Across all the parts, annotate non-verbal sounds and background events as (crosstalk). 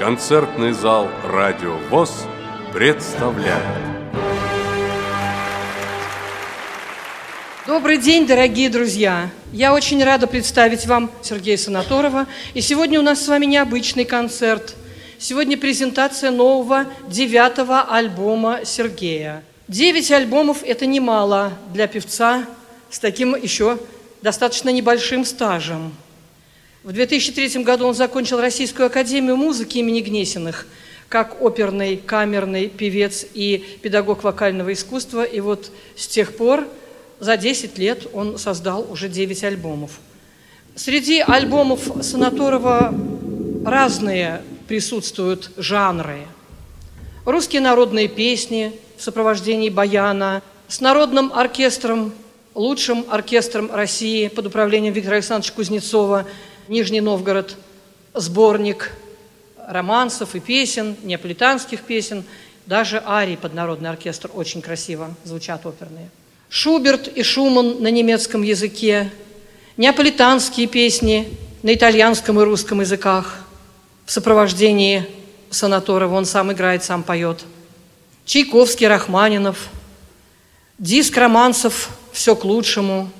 Концертный зал «Радио ВОЗ» представляет. Добрый день, дорогие друзья! Я очень рада представить вам Сергея Санаторова. И сегодня у нас с вами необычный концерт. Сегодня презентация нового девятого альбома Сергея. Девять альбомов – это немало для певца с таким еще достаточно небольшим стажем. В 2003 году он закончил Российскую академию музыки имени Гнесиных как оперный, камерный певец и педагог вокального искусства. И вот с тех пор, за 10 лет, он создал уже 9 альбомов. Среди альбомов Санаторова разные присутствуют жанры. Русские народные песни в сопровождении баяна, с народным оркестром, лучшим оркестром России под управлением Виктора Александровича Кузнецова – Нижний Новгород сборник романсов и песен, неаполитанских песен, даже арии под народный оркестр очень красиво звучат оперные. Шуберт и Шуман на немецком языке, неаполитанские песни на итальянском и русском языках в сопровождении Санаторова, он сам играет, сам поет. Чайковский, Рахманинов, диск романсов «Все к лучшему»,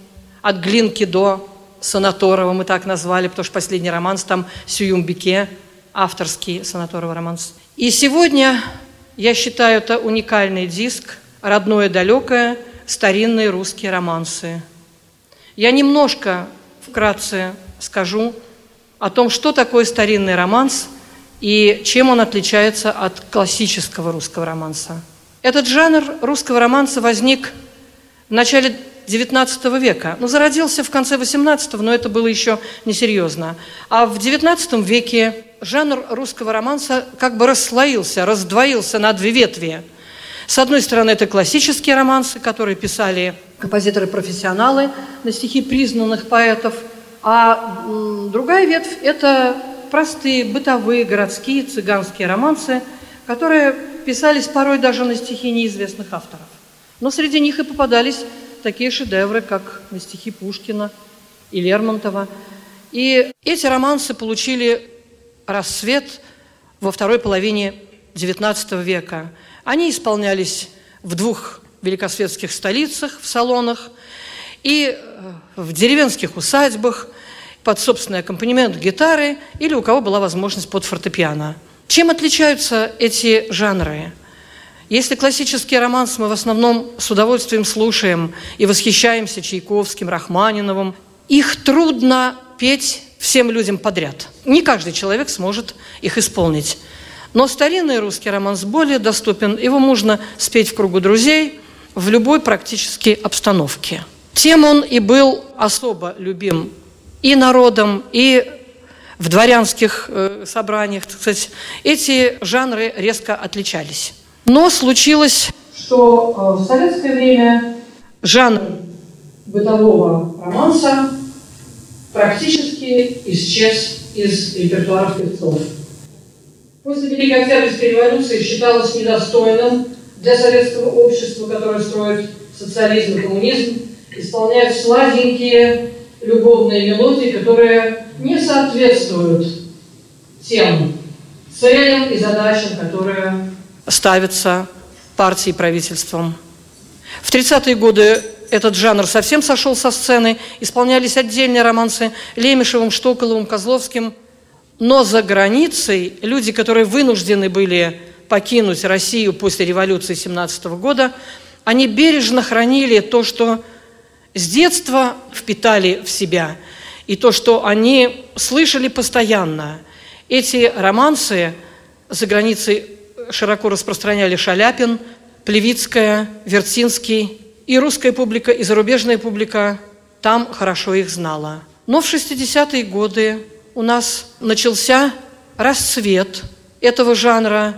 от Глинки до Санаторова мы так назвали, потому что последний романс там «Сююмбике», авторский Санаторова романс. И сегодня, я считаю, это уникальный диск, родное, далекое, старинные русские романсы. Я немножко вкратце скажу о том, что такое старинный романс и чем он отличается от классического русского романса. Этот жанр русского романса возник в начале XIX века. Ну, зародился в конце XVIII, но это было еще несерьезно. А в XIX веке жанр русского романса как бы расслоился, раздвоился на две ветви. С одной стороны, это классические романсы, которые писали композиторы-профессионалы на стихи признанных поэтов, а другая ветвь – это простые бытовые городские цыганские романсы, которые писались порой даже на стихи неизвестных авторов. Но среди них и попадались такие шедевры, как на стихи Пушкина и Лермонтова. И эти романсы получили рассвет во второй половине XIX века. Они исполнялись в двух великосветских столицах, в салонах и э, в деревенских усадьбах под собственный аккомпанемент гитары или у кого была возможность под фортепиано. Чем отличаются эти жанры? Если классический романс мы в основном с удовольствием слушаем и восхищаемся Чайковским, Рахманиновым, их трудно петь всем людям подряд. Не каждый человек сможет их исполнить. Но старинный русский романс более доступен, его можно спеть в кругу друзей в любой практически обстановке. Тем он и был особо любим и народом, и в дворянских э, собраниях. Кстати, эти жанры резко отличались. Но случилось, что э, в советское время жанр бытового романса практически исчез из репертуара певцов. После Великой Октябрьской революции считалось недостойным для советского общества, которое строит социализм и коммунизм, исполнять сладенькие любовные мелодии, которые не соответствуют тем целям и задачам, которые ставится партией и правительством. В 30-е годы этот жанр совсем сошел со сцены, исполнялись отдельные романсы Лемешевым, Штоколовым, Козловским. Но за границей люди, которые вынуждены были покинуть Россию после революции 17 года, они бережно хранили то, что с детства впитали в себя, и то, что они слышали постоянно. Эти романсы за границей широко распространяли Шаляпин, Плевицкая, Вертинский. И русская публика, и зарубежная публика там хорошо их знала. Но в 60-е годы у нас начался расцвет этого жанра.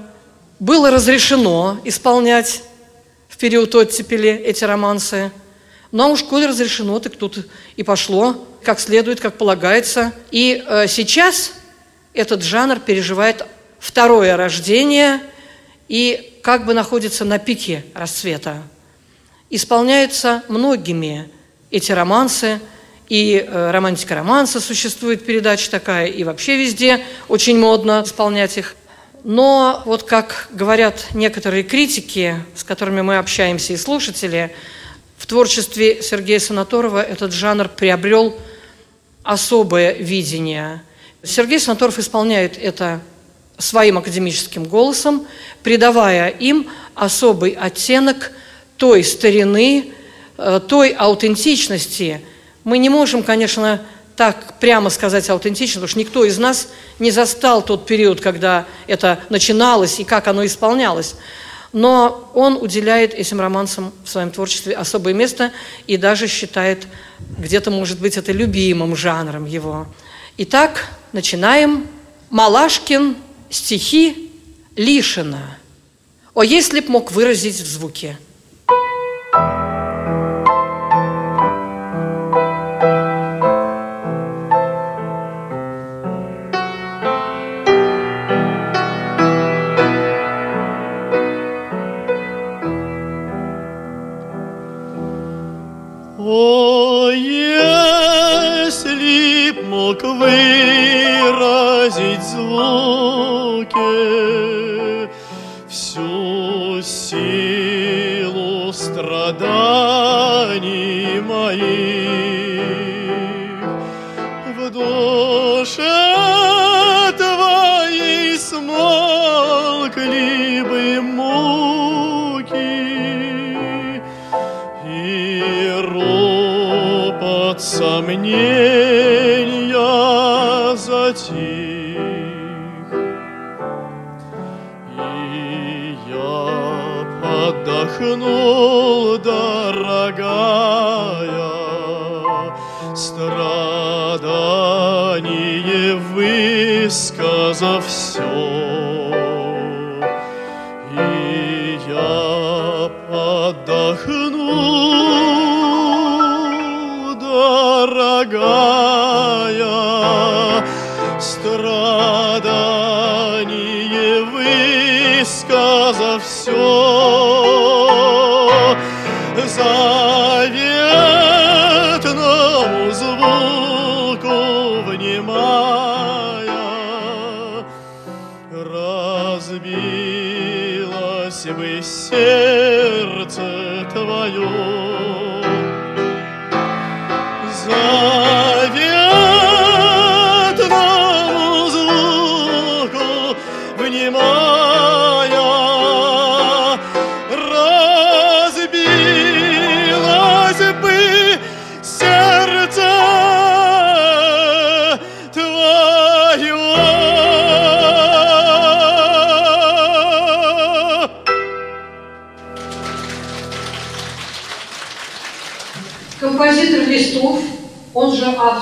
Было разрешено исполнять в период оттепели эти романсы. Но уж коли разрешено, так тут и пошло, как следует, как полагается. И э, сейчас этот жанр переживает второе рождение – и как бы находится на пике расцвета. Исполняются многими эти романсы, и э, романтика романса существует передача такая, и вообще везде очень модно исполнять их. Но вот как говорят некоторые критики, с которыми мы общаемся, и слушатели, в творчестве Сергея Санаторова этот жанр приобрел особое видение. Сергей Санаторов исполняет это своим академическим голосом, придавая им особый оттенок той старины, э, той аутентичности. Мы не можем, конечно, так прямо сказать аутентично, потому что никто из нас не застал тот период, когда это начиналось и как оно исполнялось. Но он уделяет этим романсам в своем творчестве особое место и даже считает, где-то, может быть, это любимым жанром его. Итак, начинаем. Малашкин, стихи Лишина. О, если б мог выразить в звуке –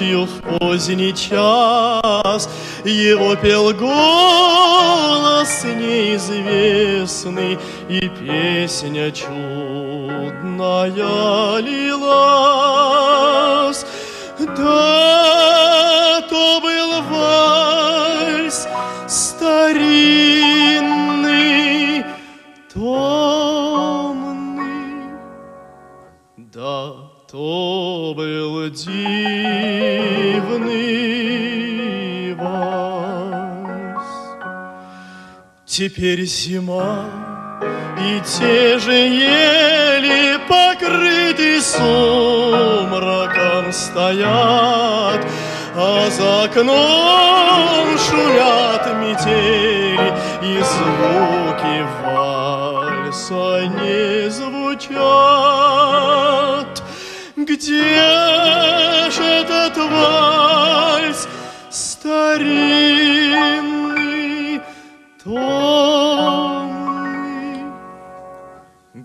ночью в поздний час Его пел голос неизвестный И песня чудная лилась Теперь зима, и те же ели покрыты сумраком стоят, а за окном шумят метели и звуки вальса не звучат. Где же этот вальс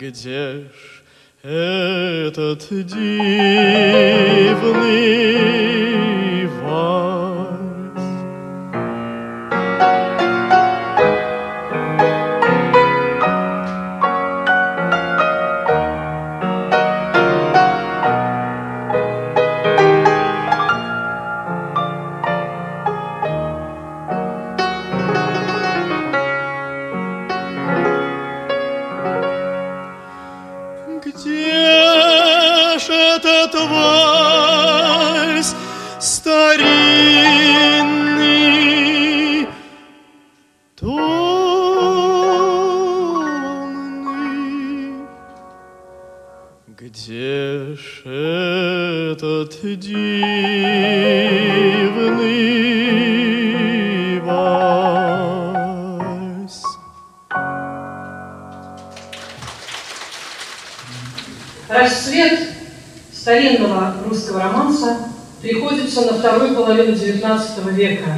Где ж этот дивный मुझे खा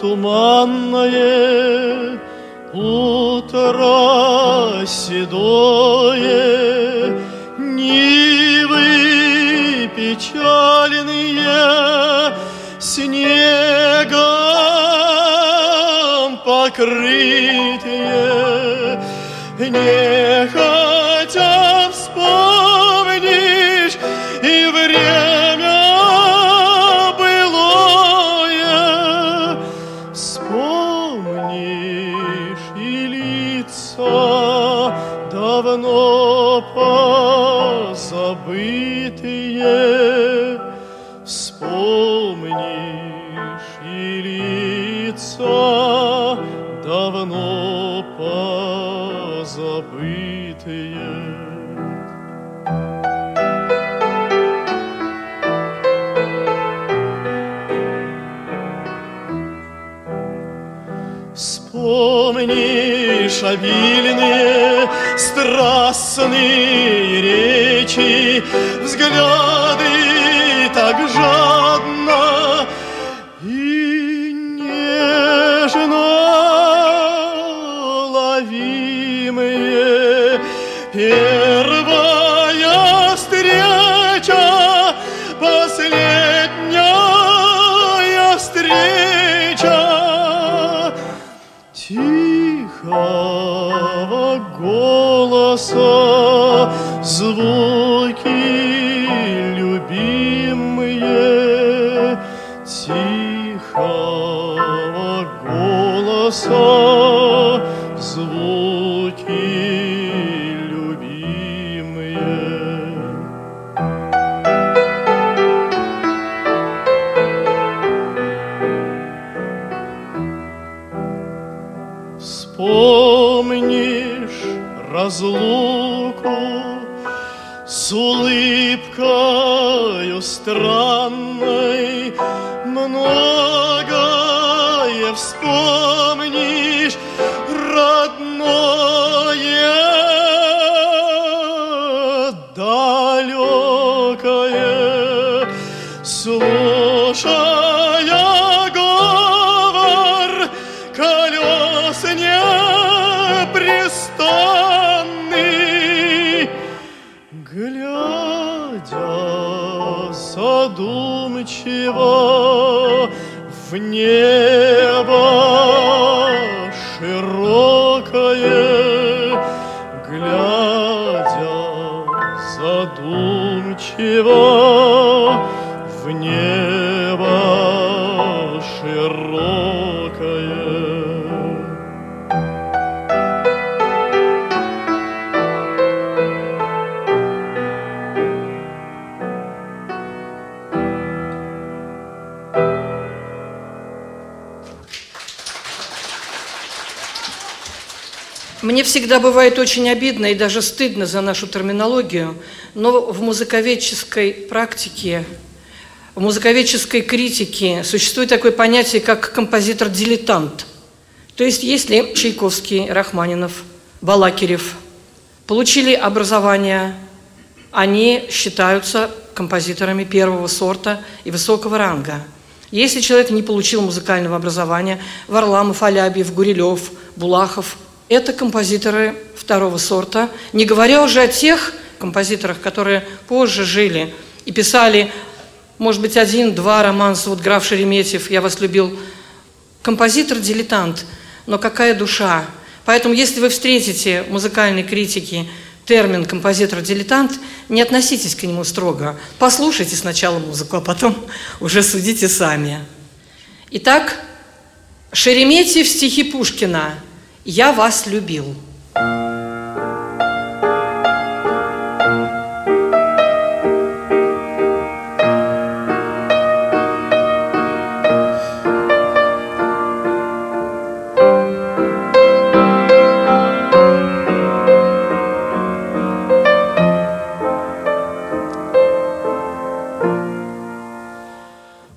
туманное, утро седое, Нивы печальные, снегом покрытые, не шавильные, страстные речи, взгляды так жаль. помнишь разлуку с улыбкою страх. всегда бывает очень обидно и даже стыдно за нашу терминологию, но в музыковедческой практике, в музыковедческой критике существует такое понятие, как композитор-дилетант. То есть, если Чайковский, Рахманинов, Балакирев получили образование, они считаются композиторами первого сорта и высокого ранга. Если человек не получил музыкального образования, Варламов, Алябьев, Гурилев, Булахов – это композиторы второго сорта, не говоря уже о тех композиторах, которые позже жили и писали, может быть, один-два романса, вот граф Шереметьев «Я вас любил». Композитор-дилетант, но какая душа. Поэтому, если вы встретите музыкальной критики термин «композитор-дилетант», не относитесь к нему строго. Послушайте сначала музыку, а потом (laughs) уже судите сами. Итак, Шереметьев стихи Пушкина – «Я вас любил».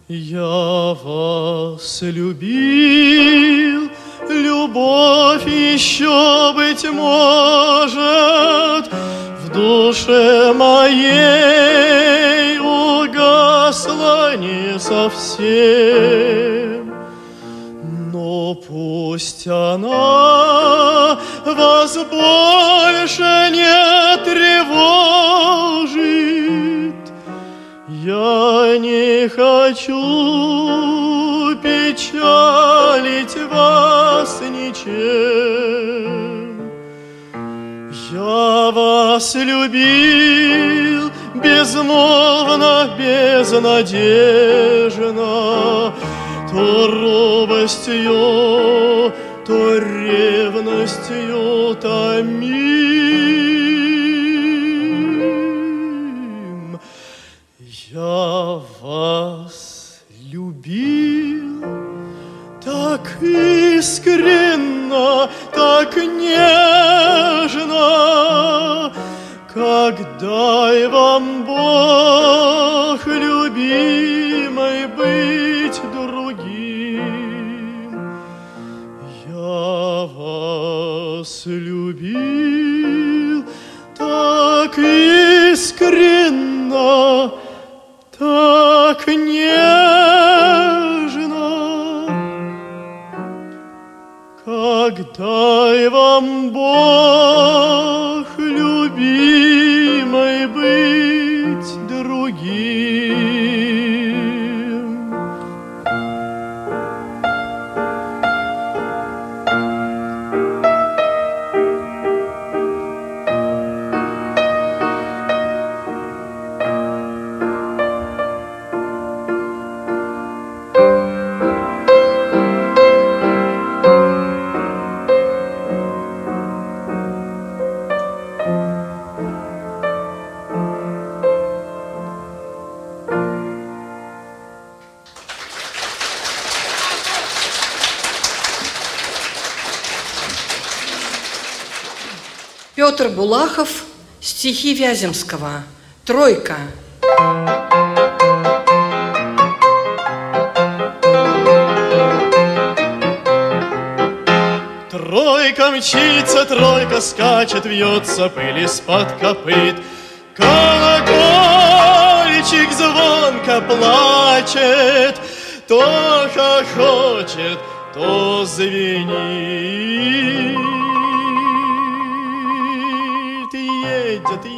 Я вас любил, любовь еще, быть может, в душе моей угасла не совсем. Но пусть она вас больше не тревожит, я не хочу печалить вас ничем. Я вас любил безмолвно, безнадежно, то робостью, то ревностью томим. Так искренно, так нежно, как дай вам Бог, любимой, быть другим. Стихи Вяземского, «Тройка». Тройка мчится, тройка скачет, вьется пыль из-под копыт. Колокольчик звонко плачет, то хохочет, то звенит.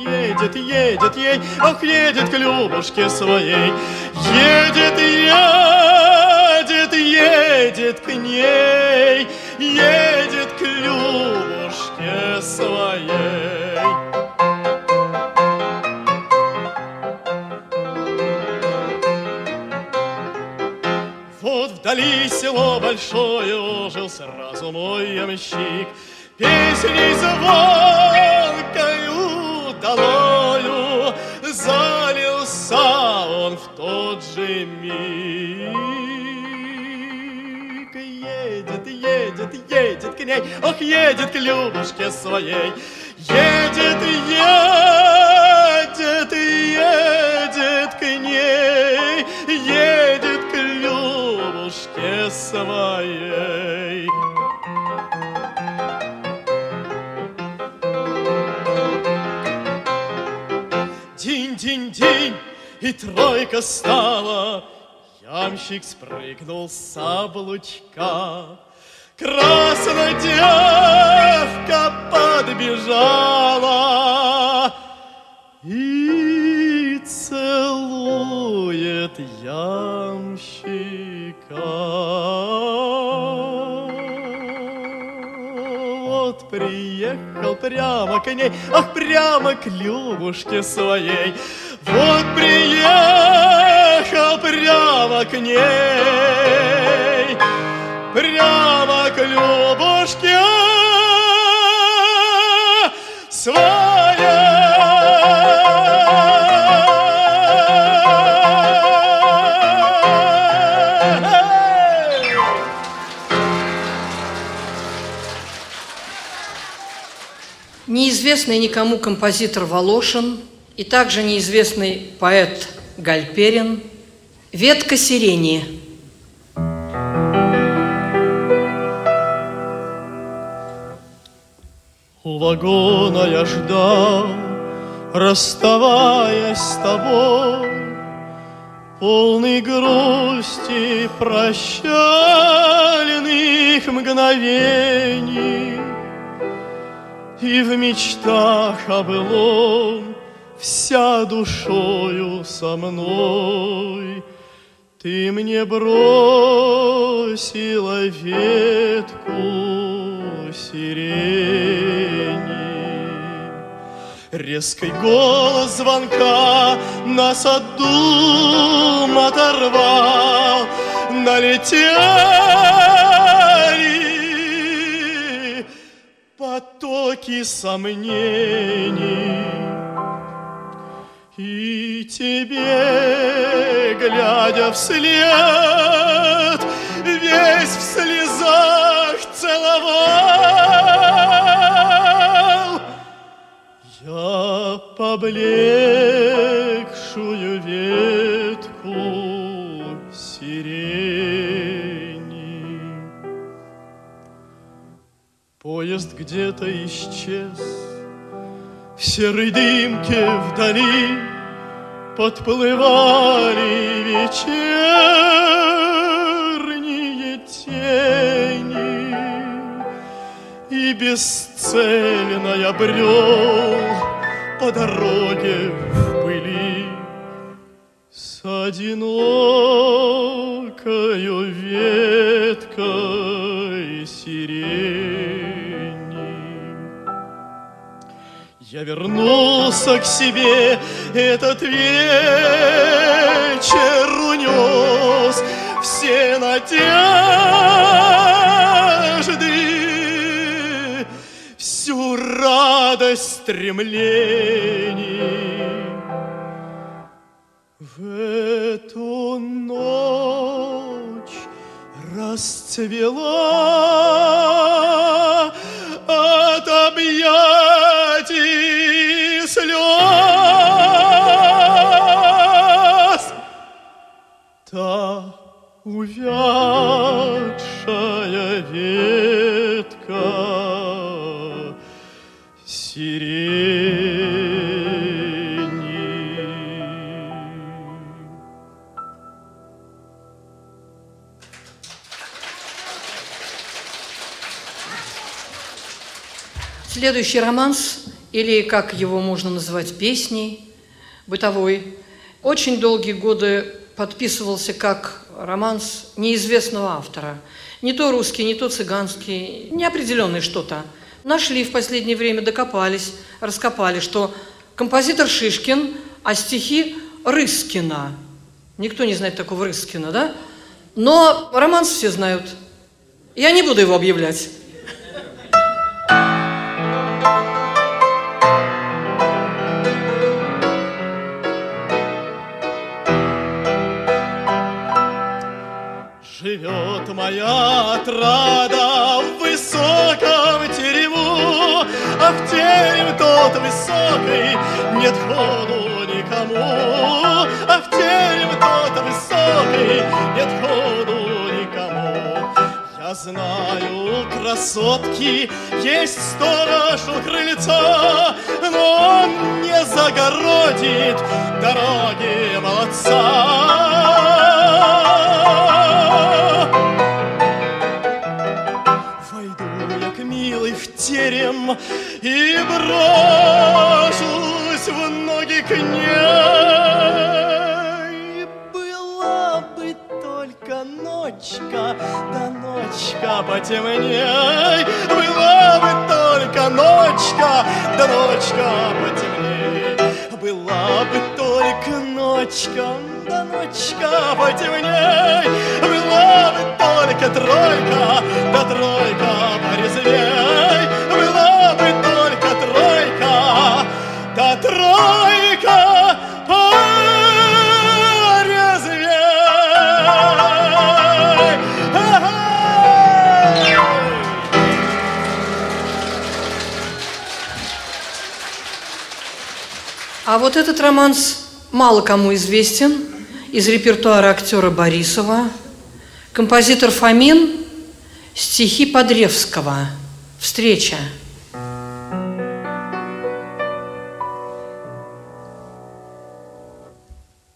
Едет, едет, ей, ох, едет к Любушке своей. Едет, едет, едет к ней, едет к Любушке своей. Вот вдали село большое ожил сразу мой ямщик. Песней звонкою долою залился он в тот же миг. Едет, едет, едет к ней, ох, едет к Любушке своей. Едет, едет, едет к ней, едет к Любушке своей. и тройка стала. Ямщик спрыгнул с облучка. Красная девка подбежала и целует ямщика. Вот приехал прямо к ней, ах, прямо к Любушке своей. Вот приехал прямо к ней, прямо к Любушке своей. Неизвестный никому композитор Волошин и также неизвестный поэт Гальперин «Ветка сирени». У вагона я ждал, расставаясь с тобой, Полный грусти прощальных мгновений. И в мечтах о вся душою со мной Ты мне бросила ветку сирени. Резкий голос звонка нас от оторвал, Налетели потоки сомнений. И тебе, глядя вслед, весь в слезах целовал я поблекшую ветку сирени. Поезд где-то исчез, в серой дымке вдали Подплывали вечерние тени. И бесцельно я брел по дороге в пыли С одинокою веткой сирени я вернулся к себе, этот вечер унес все надежды, всю радость стремлений. В эту ночь расцвела Следующий романс, или как его можно назвать, песней, бытовой, очень долгие годы подписывался как романс неизвестного автора. Не то русский, не то цыганский, неопределенный что-то. Нашли в последнее время, докопались, раскопали, что композитор Шишкин, а стихи Рыскина. Никто не знает такого Рыскина, да? Но романс все знают. Я не буду его объявлять. Моя отрада в высоком терему, А в терем тот высокий нет ходу никому, А в терем тот высокий нет ходу никому. Я знаю, красотки, есть сторож у крыльца, Но он не загородит дороги молодца. Терем И брошусь в ноги к ней. Была бы только ночка, да ночка потемней, Была бы только ночка, да ночка потемней. Была бы только ночка, да ночка потемней. Была бы только тройка, да тройка порезвей. А вот этот романс мало кому известен из репертуара актера Борисова. Композитор Фомин, стихи Подревского. Встреча.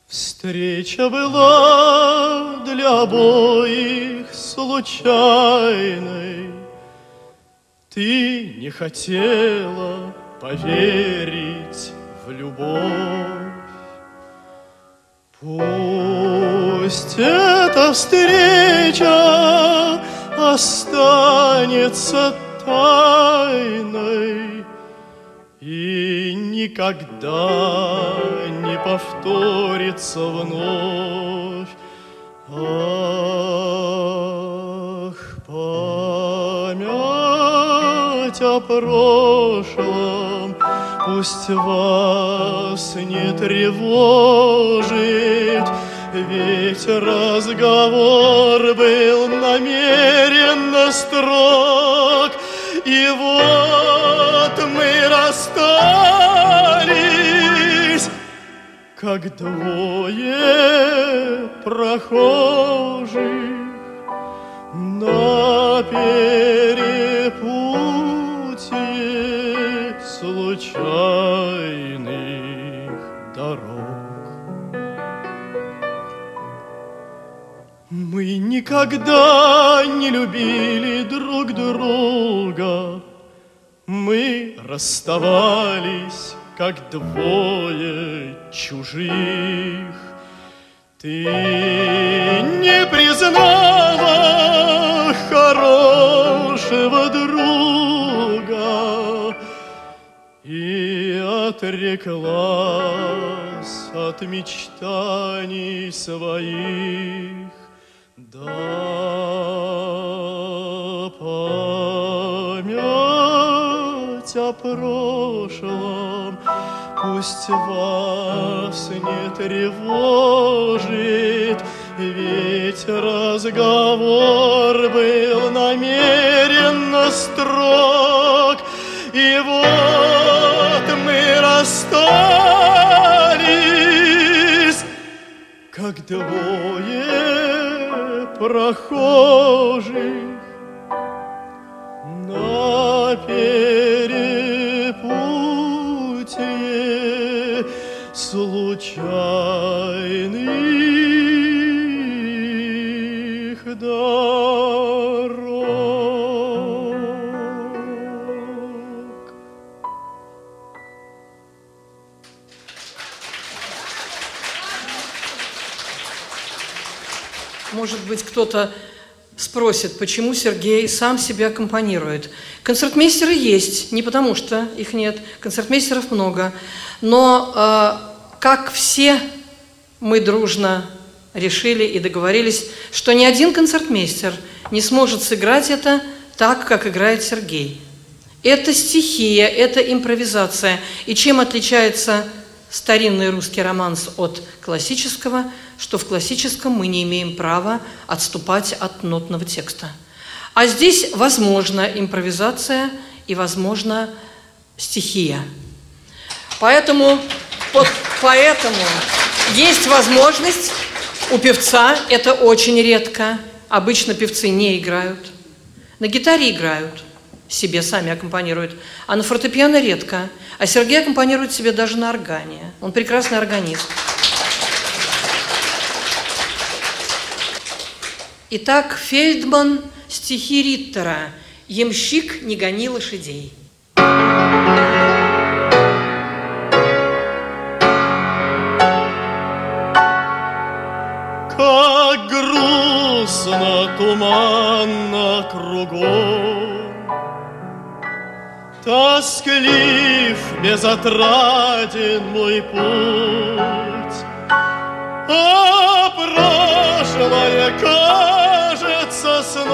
Встреча была для обоих случайной. Ты не хотела поверить любовь. Пусть эта встреча останется тайной и никогда не повторится вновь. Ах, память о прошлом пусть вас не тревожит, ведь разговор был намеренно строг, и вот мы расстались, как двое прохожих на перепутье случайных дорог. Мы никогда не любили друг друга, мы расставались, как двое чужих. Ты не признала отреклась от мечтаний своих. Да память о прошлом пусть вас не тревожит, ведь разговор был намеренно строг, как двое прохожих на перепутье случайных кто-то спросит, почему Сергей сам себя аккомпанирует. Концертмейстеры есть, не потому что их нет, концертмейстеров много. Но э, как все мы дружно решили и договорились, что ни один концертмейстер не сможет сыграть это так, как играет Сергей. Это стихия, это импровизация. И чем отличается старинный русский романс от классического, что в классическом мы не имеем права отступать от нотного текста. А здесь возможна импровизация и возможна стихия. Поэтому, вот поэтому есть возможность у певца, это очень редко, обычно певцы не играют, на гитаре играют, себе сами аккомпанируют, а на фортепиано редко. А Сергей аккомпанирует себе даже на органе. Он прекрасный органист. Итак, Фельдман, стихи Риттера «Ямщик, не гони лошадей». Как грустно, туманно кругом, Тосклив, безотраден мой путь, А прошлое кажется сном,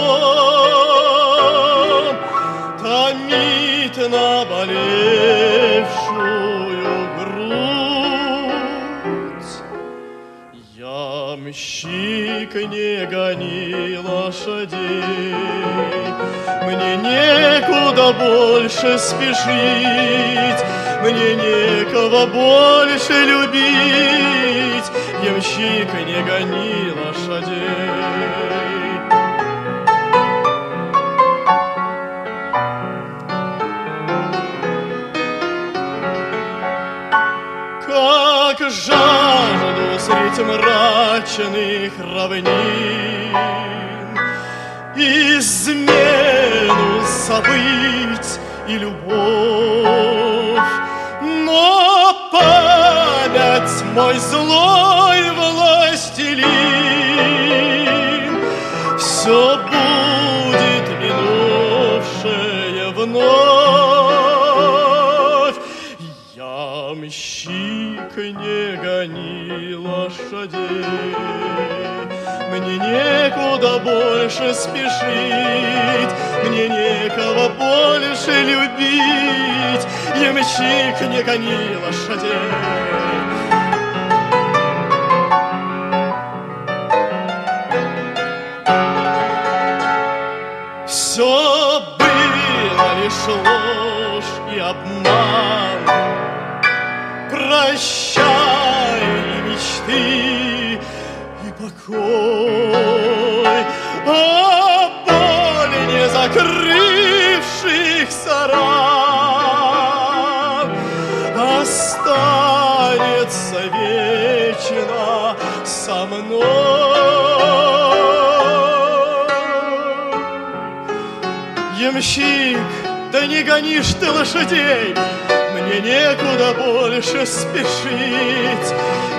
Томит наболевшую Ямщик, не гони лошадей, мне некуда больше спешить, Мне некого больше любить, Ямщик, не гони лошадей. Как жажду средь мрачных равнин измену забыть и любовь. Но память мой злой властелин не гони лошадей, мне некуда больше спешить, Мне некого больше любить, Ямщик, не гони лошадей. Все было лишь ложь и обман, Прощай покой, а боль не закрывшихся ран останется вечно со мной. Ямщик, да не гонишь ты лошадей, мне некуда больше спешить,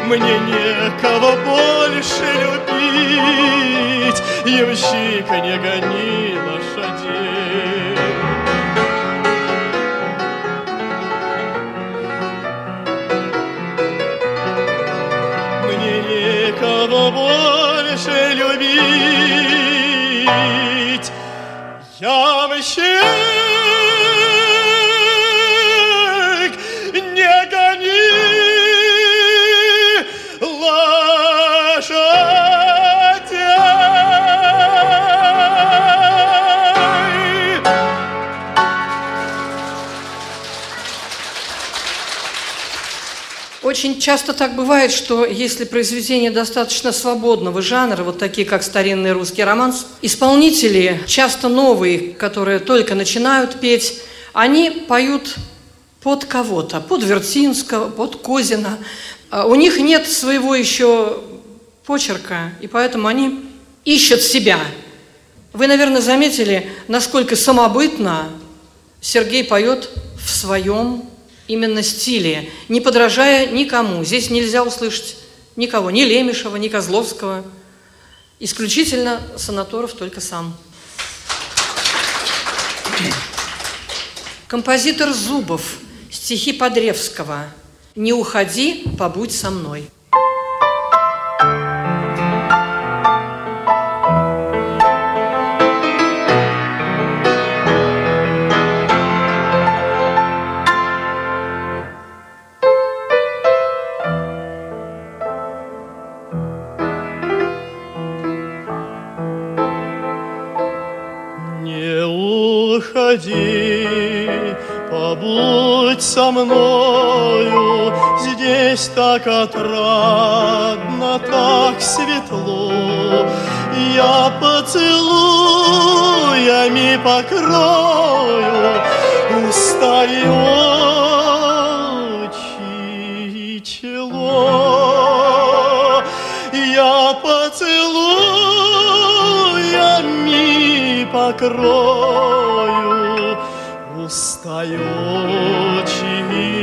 Мне некого больше любить, Ямщик, не гони лошадей. Мне некого больше любить, Ямщик, Очень часто так бывает, что если произведение достаточно свободного жанра, вот такие как старинный русский романс, исполнители, часто новые, которые только начинают петь, они поют под кого-то, под Вертинского, под Козина. А У них нет своего еще почерка, и поэтому они ищут себя. Вы, наверное, заметили, насколько самобытно Сергей поет в своем именно стиле, не подражая никому. Здесь нельзя услышать никого, ни Лемешева, ни Козловского. Исключительно Санаторов только сам. Композитор Зубов, стихи Подревского. «Не уходи, побудь со мной». Уходи, побудь со мною, Здесь так отрадно, так светло. Я поцелуями покрою уста и очи и чело. Я поцелуями покрою мое чичело.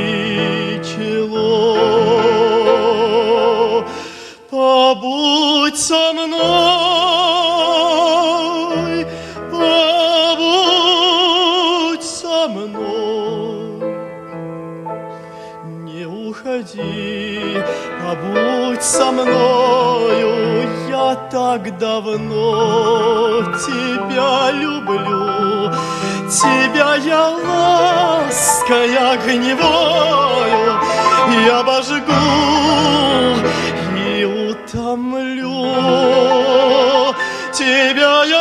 Побудь со мной, побудь со мной. Не уходи, побудь со мною, я так давно тебя люблю. Тебя я лаской огневою и обожгу и утомлю. Тебя я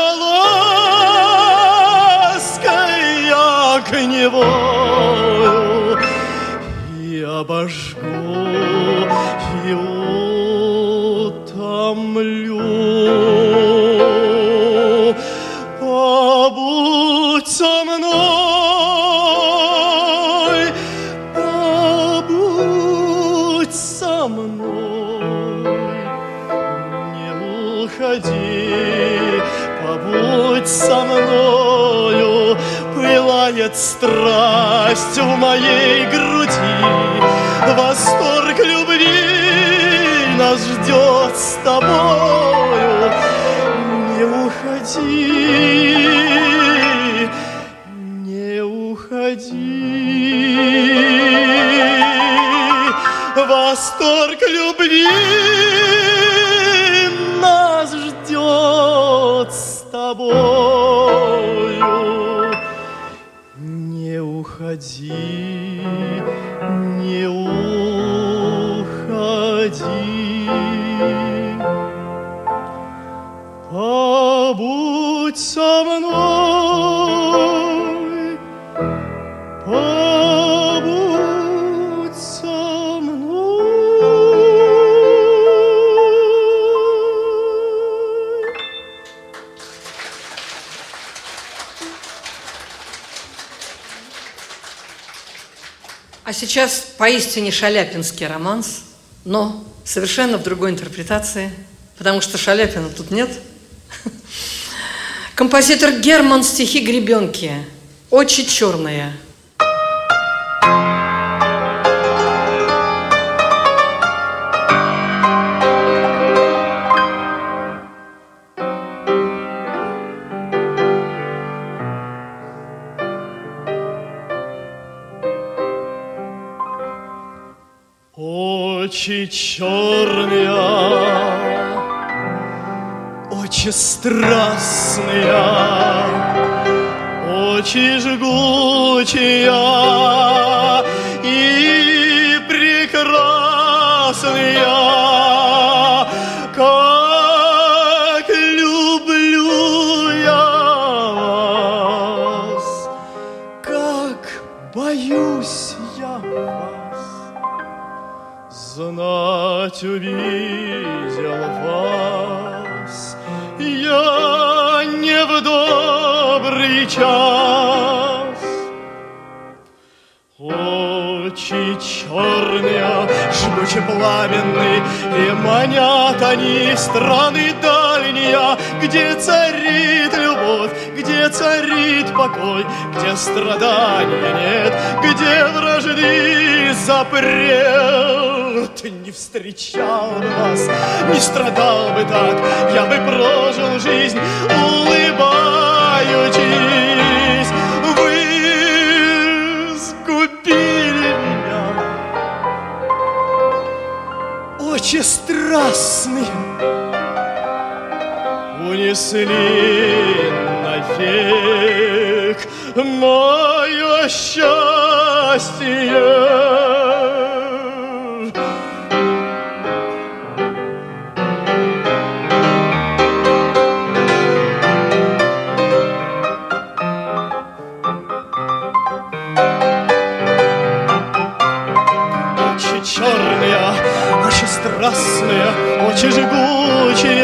страсть в моей груди, восторг любви нас ждет с тобою, не уходи, не уходи. Восторг любви сейчас поистине шаляпинский романс, но совершенно в другой интерпретации, потому что Шаляпина тут нет. Композитор Герман стихи «Гребенки». Очи черные. Очи черные, очи страстные, очи жгучие жгуче пламенны, И манят они страны дальние, Где царит любовь, где царит покой, Где страдания нет, где вражды запрет. Не встречал вас, не страдал бы так, Я бы прожил жизнь, улыбаючись. Очи страстные унесли навек мое счастье. Страстные, очи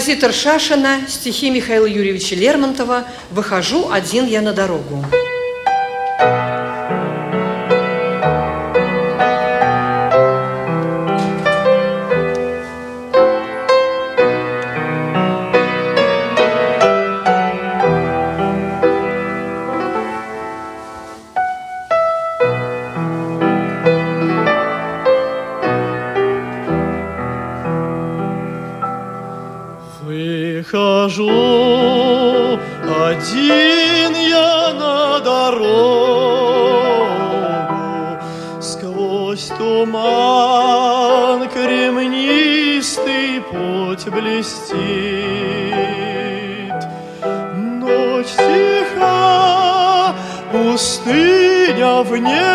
Композитор Шашина, стихи Михаила Юрьевича Лермонтова «Выхожу один я на дорогу». Путь блестит. Ночь тиха, пустыня внемлет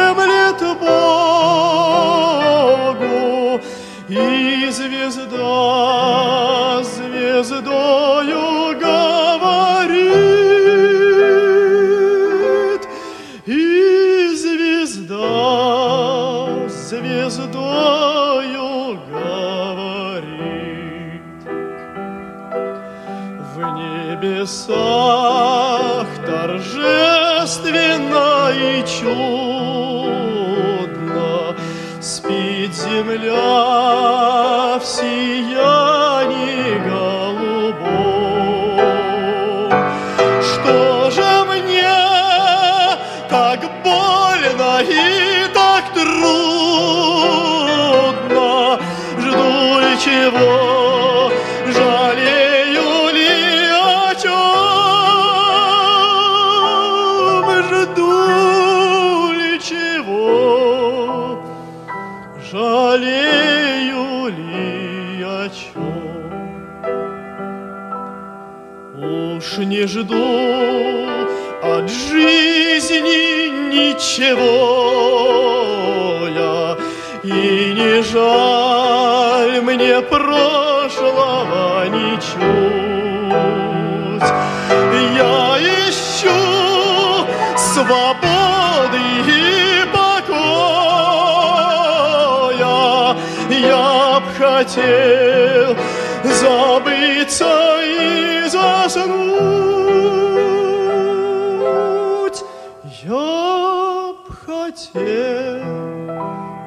хотел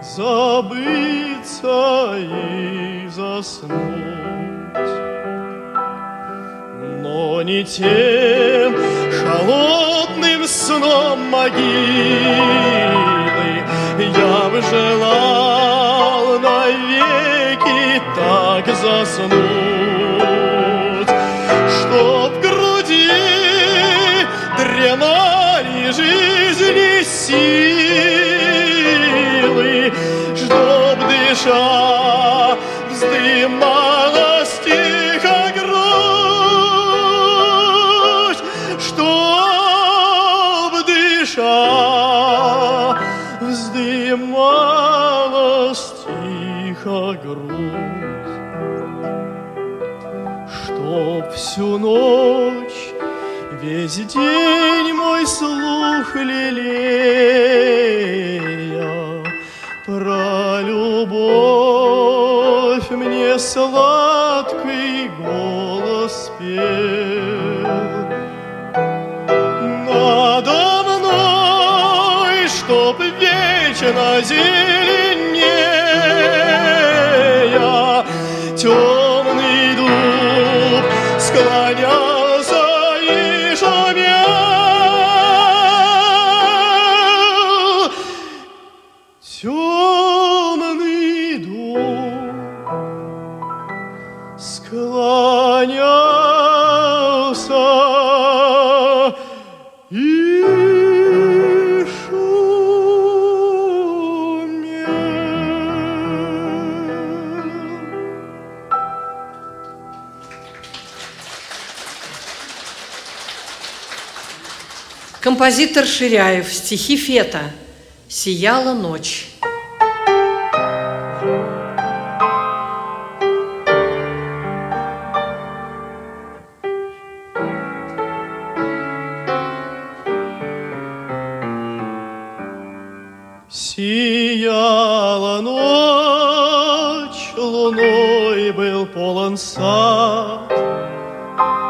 забыться и заснуть. Но не тем холодным сном могилы я бы желал навеки так заснуть, чтоб в груди дремали жизни силы, дыша вздымалась тихо грудь, чтоб дыша вздымалась тихо грудь, чтоб всю ночь Весь день мой слух лелея любовь мне Композитор Ширяев, стихи Фета «Сияла ночь». Сияла ночь луной был полон сад.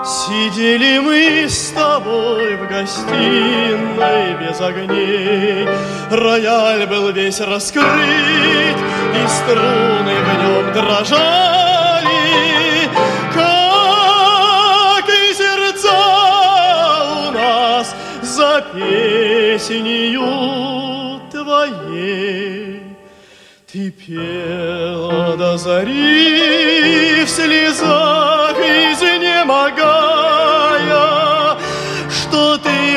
Сидели мы с тобой в гостиной без огней. Рояль был весь раскрыт, и струны в нем дрожали, как и сердца у нас за песнью твоей. Ты пела до зари в слезах, изнемогая,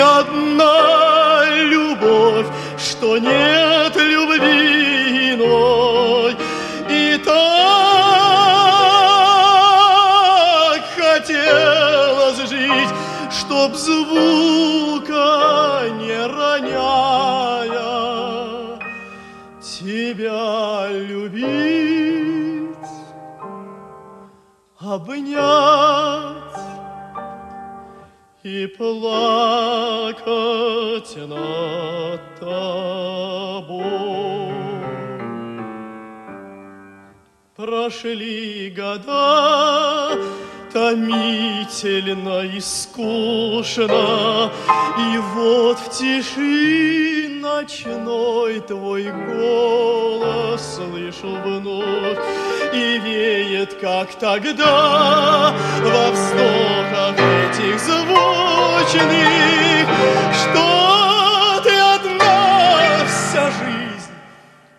одна любовь, что нет любви иной. И так хотелось жить, чтоб звука не роняя тебя любить, обнять и плакать над тобой. Прошли года, томительно и скучно, И вот в тиши ночной твой голос слышу вновь, И веет, как тогда, во вздохах этих звучных, Что ты одна вся жизнь,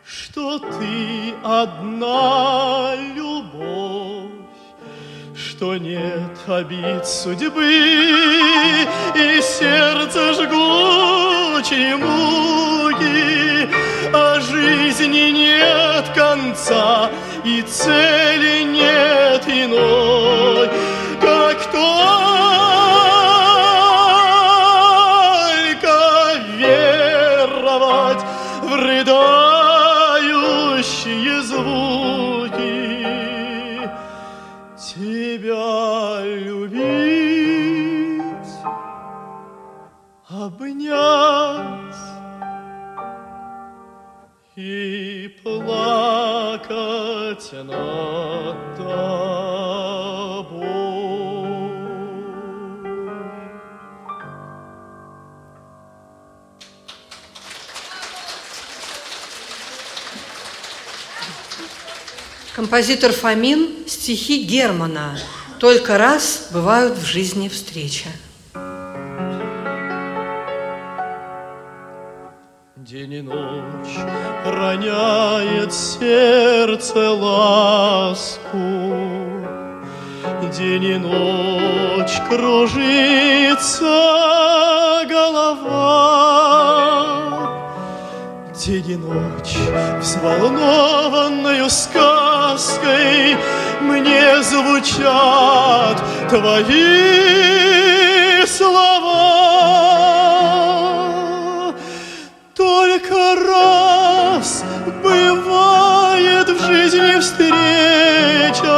что ты одна любовь, что нет обид судьбы и сердце жгучей муки, а жизни нет конца и цели нет плакать над тобой. Композитор Фомин, стихи Германа. Только раз бывают в жизни встреча. День и ночь роняет сердце ласку, День и ночь кружится голова. День и ночь, взволнованную сказкой, Мне звучат твои слова. Встреча,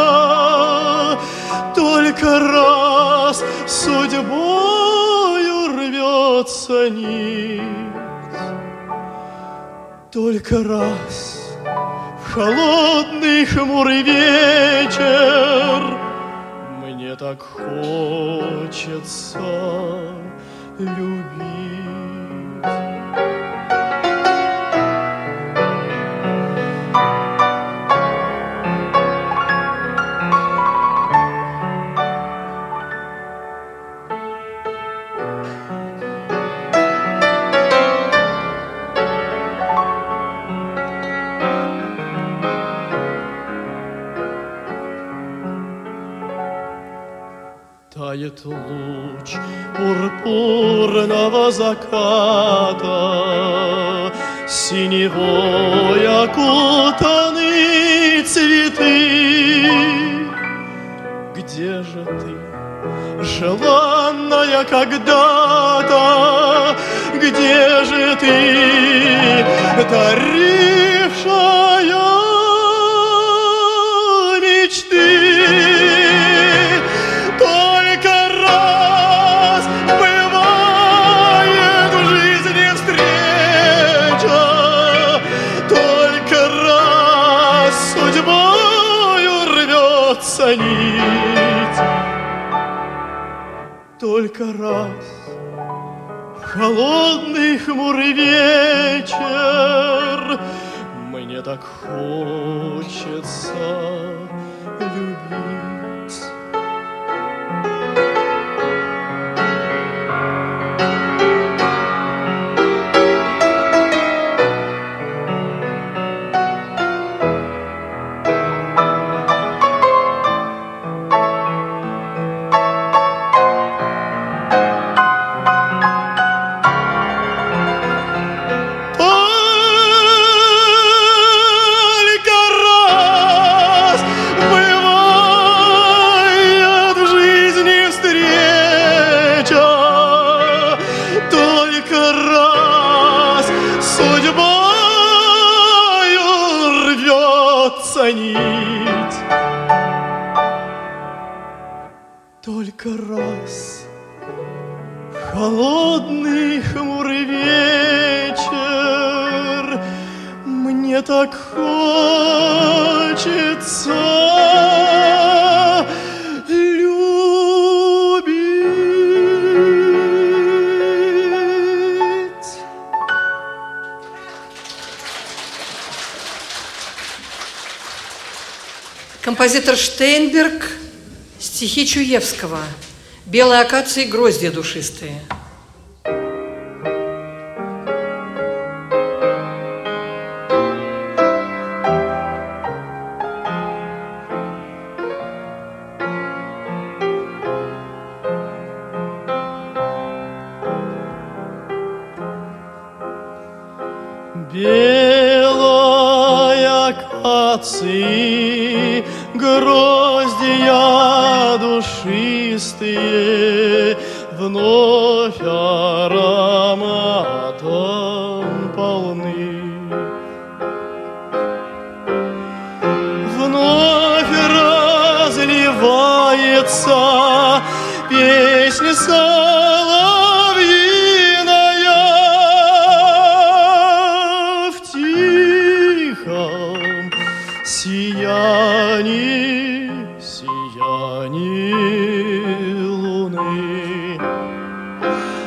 Только раз судьбою рвется нить. Только раз в холодный хмурый вечер Мне так хочется любить. Тает луч пурпурного заката, Синевой окутаны цветы. Где же ты, желанная когда-то? Где же ты, дарившая Только раз в холодный хмурый вечер. Мне так хочется Композитор Штейнберг, стихи Чуевского, «Белые акации, гроздья душистые».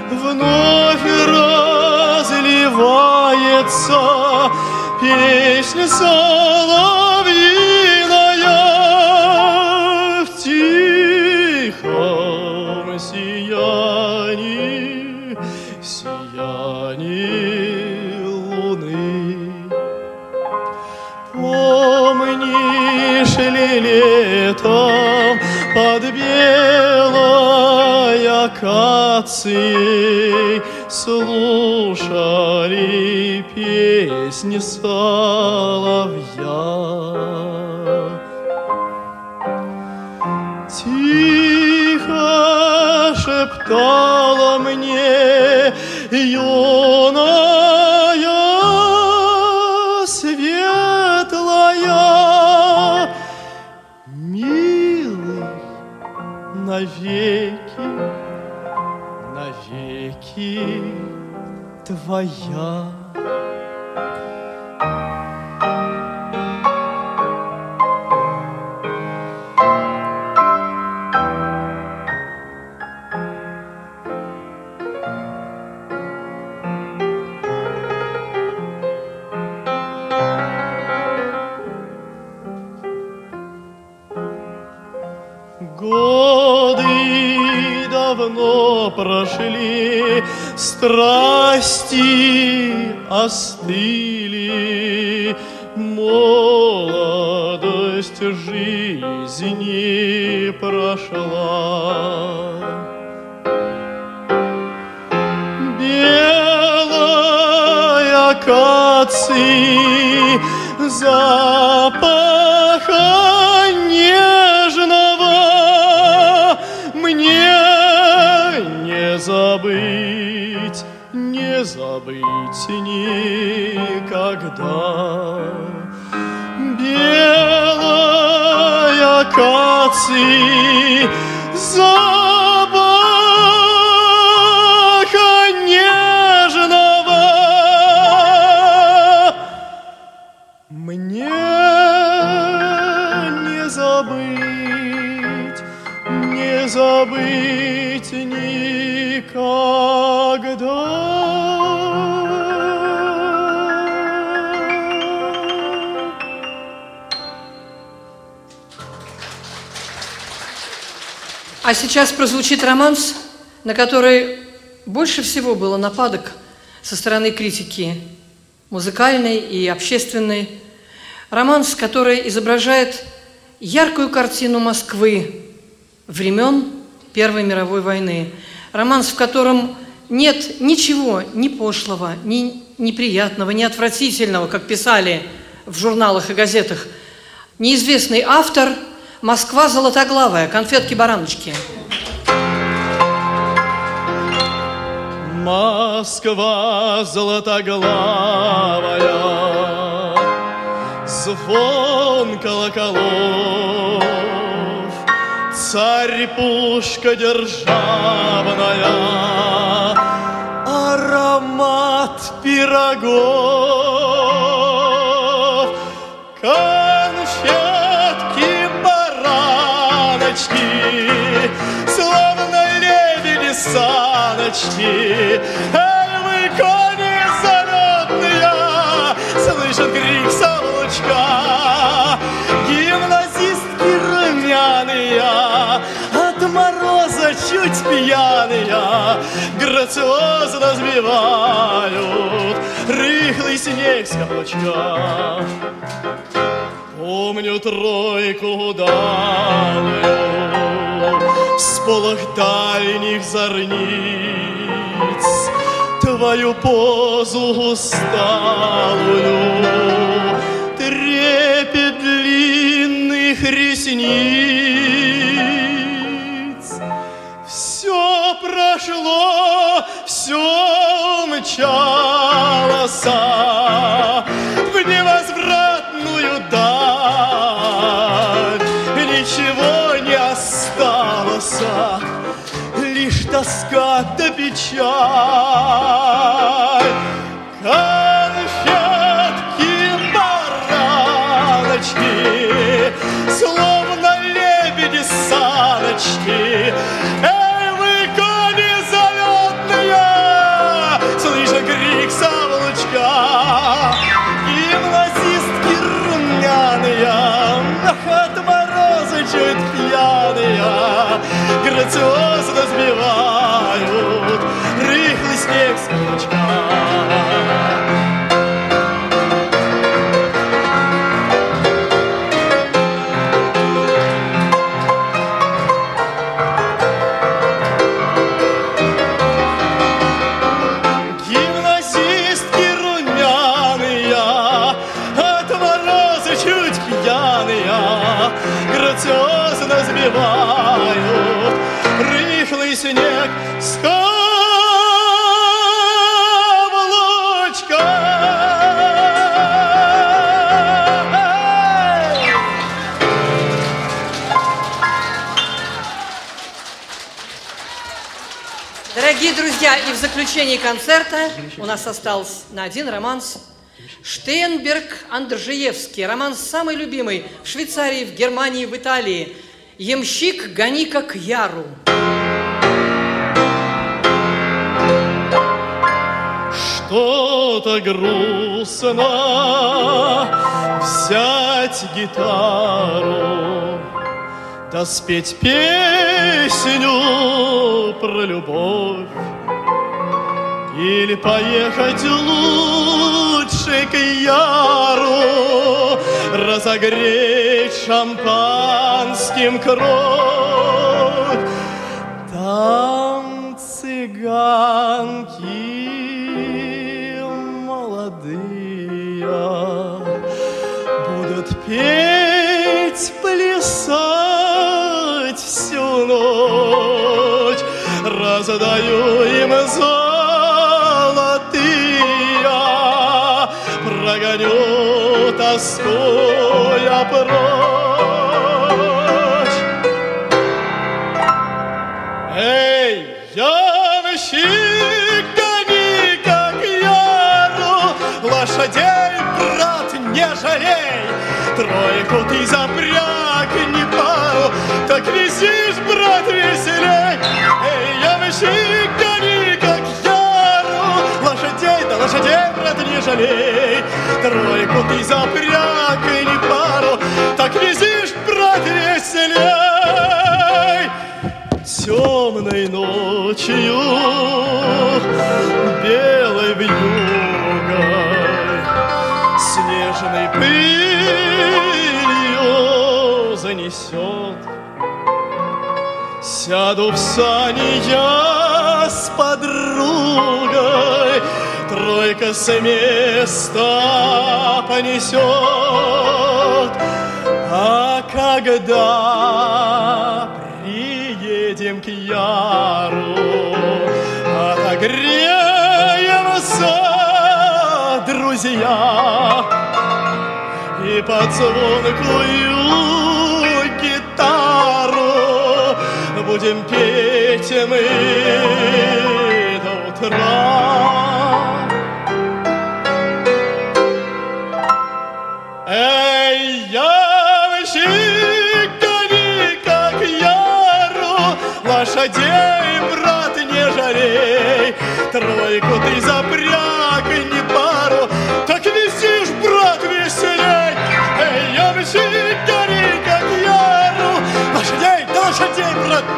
Вновь разливается песня соловьиная в тихом сиянии, сиянии луны. Помнишь ли летом под белой акацией слушали песни соловья? Тихо шептала твоя. Годы давно прошли, страсти остыли, молодость жизни прошла. Белой акации запаха нежного мне не забыть, не забыть никогда. Белой акации запаха нежного мне не забыть. забыть никогда. А сейчас прозвучит романс, на который больше всего было нападок со стороны критики музыкальной и общественной. Романс, который изображает яркую картину Москвы времен Первой мировой войны. Романс, в котором нет ничего ни пошлого, ни неприятного, ни отвратительного, как писали в журналах и газетах. Неизвестный автор «Москва золотоглавая», «Конфетки-бараночки». Москва золотоглавая, звон колоколов, царь пушка державная, аромат пирогов, саночки. Эй, вы, кони залетные, слышен крик совлучка, гимназистки румяные, от мороза чуть пьяные, грациозно сбивают рыхлый снег с каблучка. Помню тройку В сполох дальних зорниц. Твою позу усталую Трепет длинных ресниц. Все прошло, все умчалось В невозвратную даль да печаль Конфетки, бараночки Словно лебеди саночки. Эй, вы, кони залетные Слышно крик совлучка Гимназистки румяные Ах, от мороза чуть пьяные. Грациозно Дорогие друзья, и в заключении концерта у нас остался на один романс Штейнберг Андржиевский. Романс самый любимый в Швейцарии, в Германии, в Италии. Ямщик Ганика к Яру. Что-то грустно взять гитару, да спеть песню про любовь. Или поехать лучше к Яру, разогреть шампанским кровь. Там цыганки молодые будут петь, плясать ночь. Раздаю им золотые, прогоню тоску я прочь. Эй, ямщик, гони как яру, лошадей, брат, не жалей, тройку ты запряг запряг не пару, так висишь, брат, веселей. Эй, ямщик, гони, как яру, лошадей, да лошадей, брат, не жалей. Тройку ты запряг не пару, так висишь, брат, веселей. Темной ночью, белой вьюгой, снежной пылью занесет. Сяду в сани я с подругой, Тройка с места понесет. А когда приедем к Яру, Отогреемся, друзья, И под звонкую Будем петь мы до утра.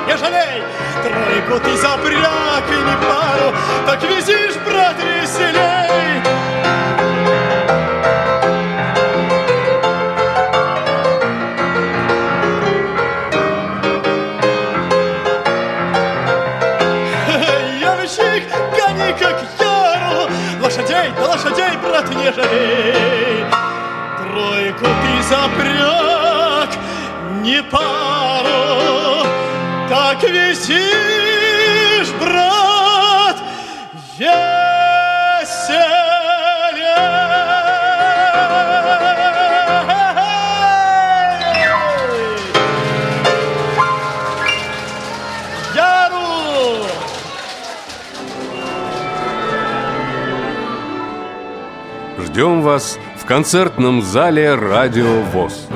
Не жалей. Тройку ты запряг не пару, Так висишь, брат, веселей. (laughs) Ямщик, гони как яру, лошадей, да лошадей, брат, не жалей. Тройку ты запряг, не пару, так висишь, брат, веселей. Яру! Ждем вас в концертном зале «Радио ВОЗ».